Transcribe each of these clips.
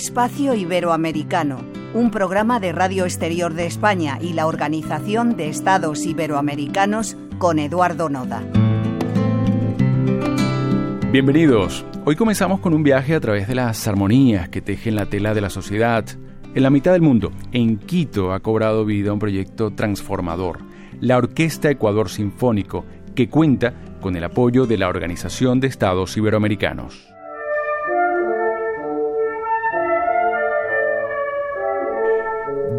Espacio Iberoamericano, un programa de Radio Exterior de España y la Organización de Estados Iberoamericanos con Eduardo Noda. Bienvenidos. Hoy comenzamos con un viaje a través de las armonías que tejen la tela de la sociedad. En la mitad del mundo, en Quito, ha cobrado vida un proyecto transformador, la Orquesta Ecuador Sinfónico, que cuenta con el apoyo de la Organización de Estados Iberoamericanos.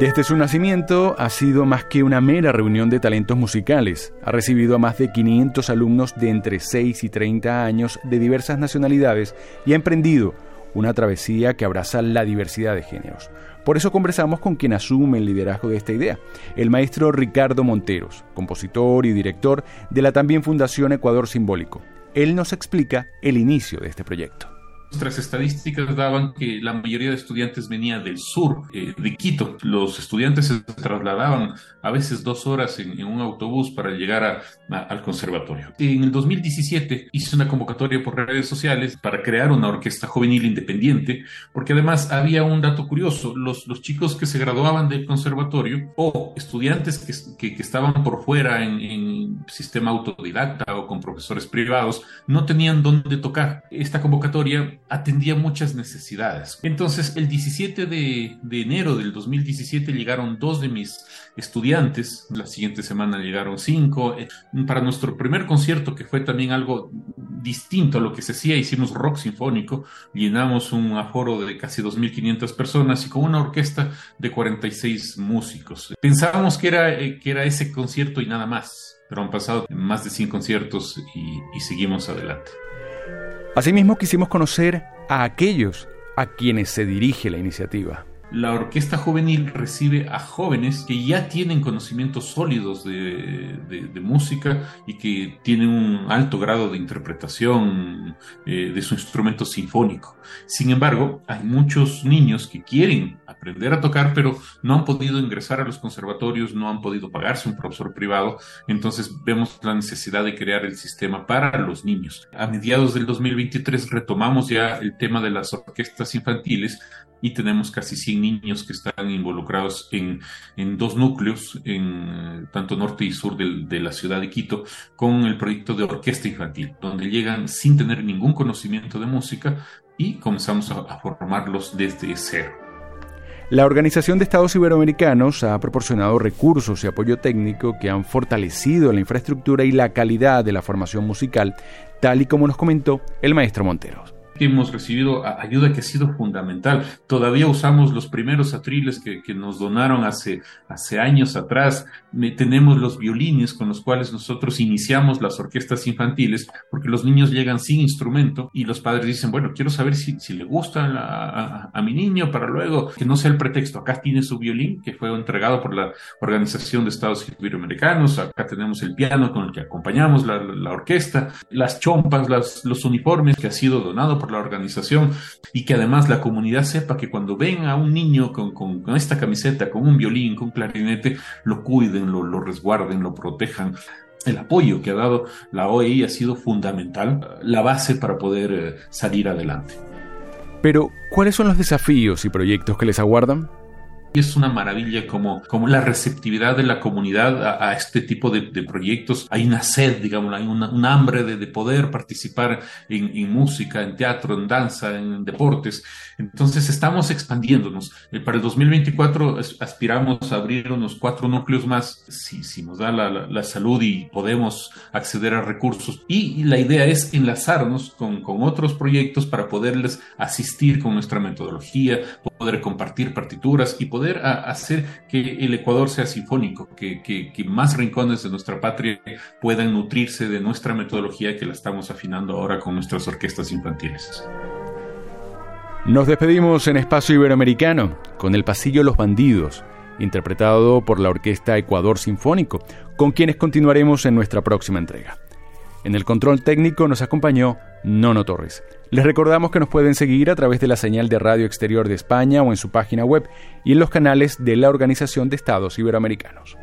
Desde su nacimiento ha sido más que una mera reunión de talentos musicales. Ha recibido a más de 500 alumnos de entre 6 y 30 años de diversas nacionalidades y ha emprendido una travesía que abraza la diversidad de géneros. Por eso conversamos con quien asume el liderazgo de esta idea, el maestro Ricardo Monteros, compositor y director de la también Fundación Ecuador Simbólico. Él nos explica el inicio de este proyecto. Nuestras estadísticas daban que la mayoría de estudiantes venía del sur eh, de Quito. Los estudiantes se trasladaban a veces dos horas en, un autobús para llegar al conservatorio. En el 2017 hice una convocatoria por redes sociales para crear una orquesta juvenil independiente, porque además había un dato curioso. Los, los chicos que se graduaban del conservatorio o estudiantes que, que, estaban por fuera en, en sistema autodidacta o con profesores privados no tenían dónde tocar. Esta convocatoria atendía muchas necesidades. Entonces, el 17 de, enero del 2017 llegaron dos de mis estudiantes, la siguiente semana llegaron cinco. Eh, para nuestro primer concierto, que fue también algo distinto a lo que se hacía, hicimos rock sinfónico, llenamos un aforo de casi 2.500 personas y con una orquesta de 46 músicos. Pensábamos que era, eh, que era ese concierto y nada más, pero han pasado más de 100 conciertos y seguimos adelante. Asimismo, quisimos conocer a aquellos a quienes se dirige la iniciativa la orquesta juvenil recibe a jóvenes que ya tienen conocimientos sólidos de, música y que tienen un alto grado de interpretación eh, de su instrumento sinfónico. Sin embargo, hay muchos niños que quieren aprender a tocar, pero no han podido ingresar a los conservatorios, no han podido pagarse un profesor privado, entonces vemos la necesidad de crear el sistema para los niños. A mediados del 2023 retomamos ya el tema de las orquestas infantiles y tenemos casi 100 niños que están involucrados en, en dos núcleos, en tanto norte y sur de la ciudad de Quito, con el proyecto de orquesta infantil, donde llegan sin tener ningún conocimiento de música y comenzamos a, a formarlos desde cero. La Organización de Estados Iberoamericanos ha proporcionado recursos y apoyo técnico que han fortalecido la infraestructura y la calidad de la formación musical, tal y como nos comentó el maestro Monteros hemos recibido ayuda que ha sido fundamental. Todavía usamos los primeros atriles que, nos donaron hace, hace años atrás. tenemos los violines con los cuales nosotros iniciamos las orquestas infantiles, porque los niños llegan sin instrumento y los padres dicen, bueno, quiero saber si, si le gusta a, a, mi niño para luego que no sea el pretexto. Acá tiene su violín que fue entregado por la Organización de Estados Iberoamericanos. Acá tenemos el piano con el que acompañamos la, la orquesta, las chompas, las, los uniformes que ha sido donado por la organización y que además la comunidad sepa que cuando ven a un niño con, con, esta camiseta, con un violín, con un clarinete, lo cuiden, lo, lo resguarden, lo protejan el apoyo que ha dado la OEI ha sido fundamental, la base para poder eh, salir adelante. Pero, ¿cuáles son los desafíos y proyectos que les aguardan? Y es una maravilla como, como la receptividad de la comunidad a, este tipo de, proyectos. Hay una sed, digamos, hay una, un hambre de, de, poder participar en, en, música, en teatro, en danza, en deportes. Entonces estamos expandiéndonos. Eh, para el 2024 aspiramos a abrir unos cuatro núcleos más, si, si nos da la, la, salud y podemos acceder a recursos. Y, la idea es enlazarnos con, con otros proyectos para poderles asistir con nuestra metodología, poder compartir partituras y poder poder hacer que el Ecuador sea sinfónico, que, que, más rincones de nuestra patria puedan nutrirse de nuestra metodología que la estamos afinando ahora con nuestras orquestas infantiles. Nos despedimos en Espacio Iberoamericano con el Pasillo Los Bandidos, interpretado por la Orquesta Ecuador Sinfónico, con quienes continuaremos en nuestra próxima entrega. En el control técnico nos acompañó Nono Torres. Les recordamos que nos pueden seguir a través de la señal de Radio Exterior de España o en su página web y en los canales de la Organización de Estados Iberoamericanos.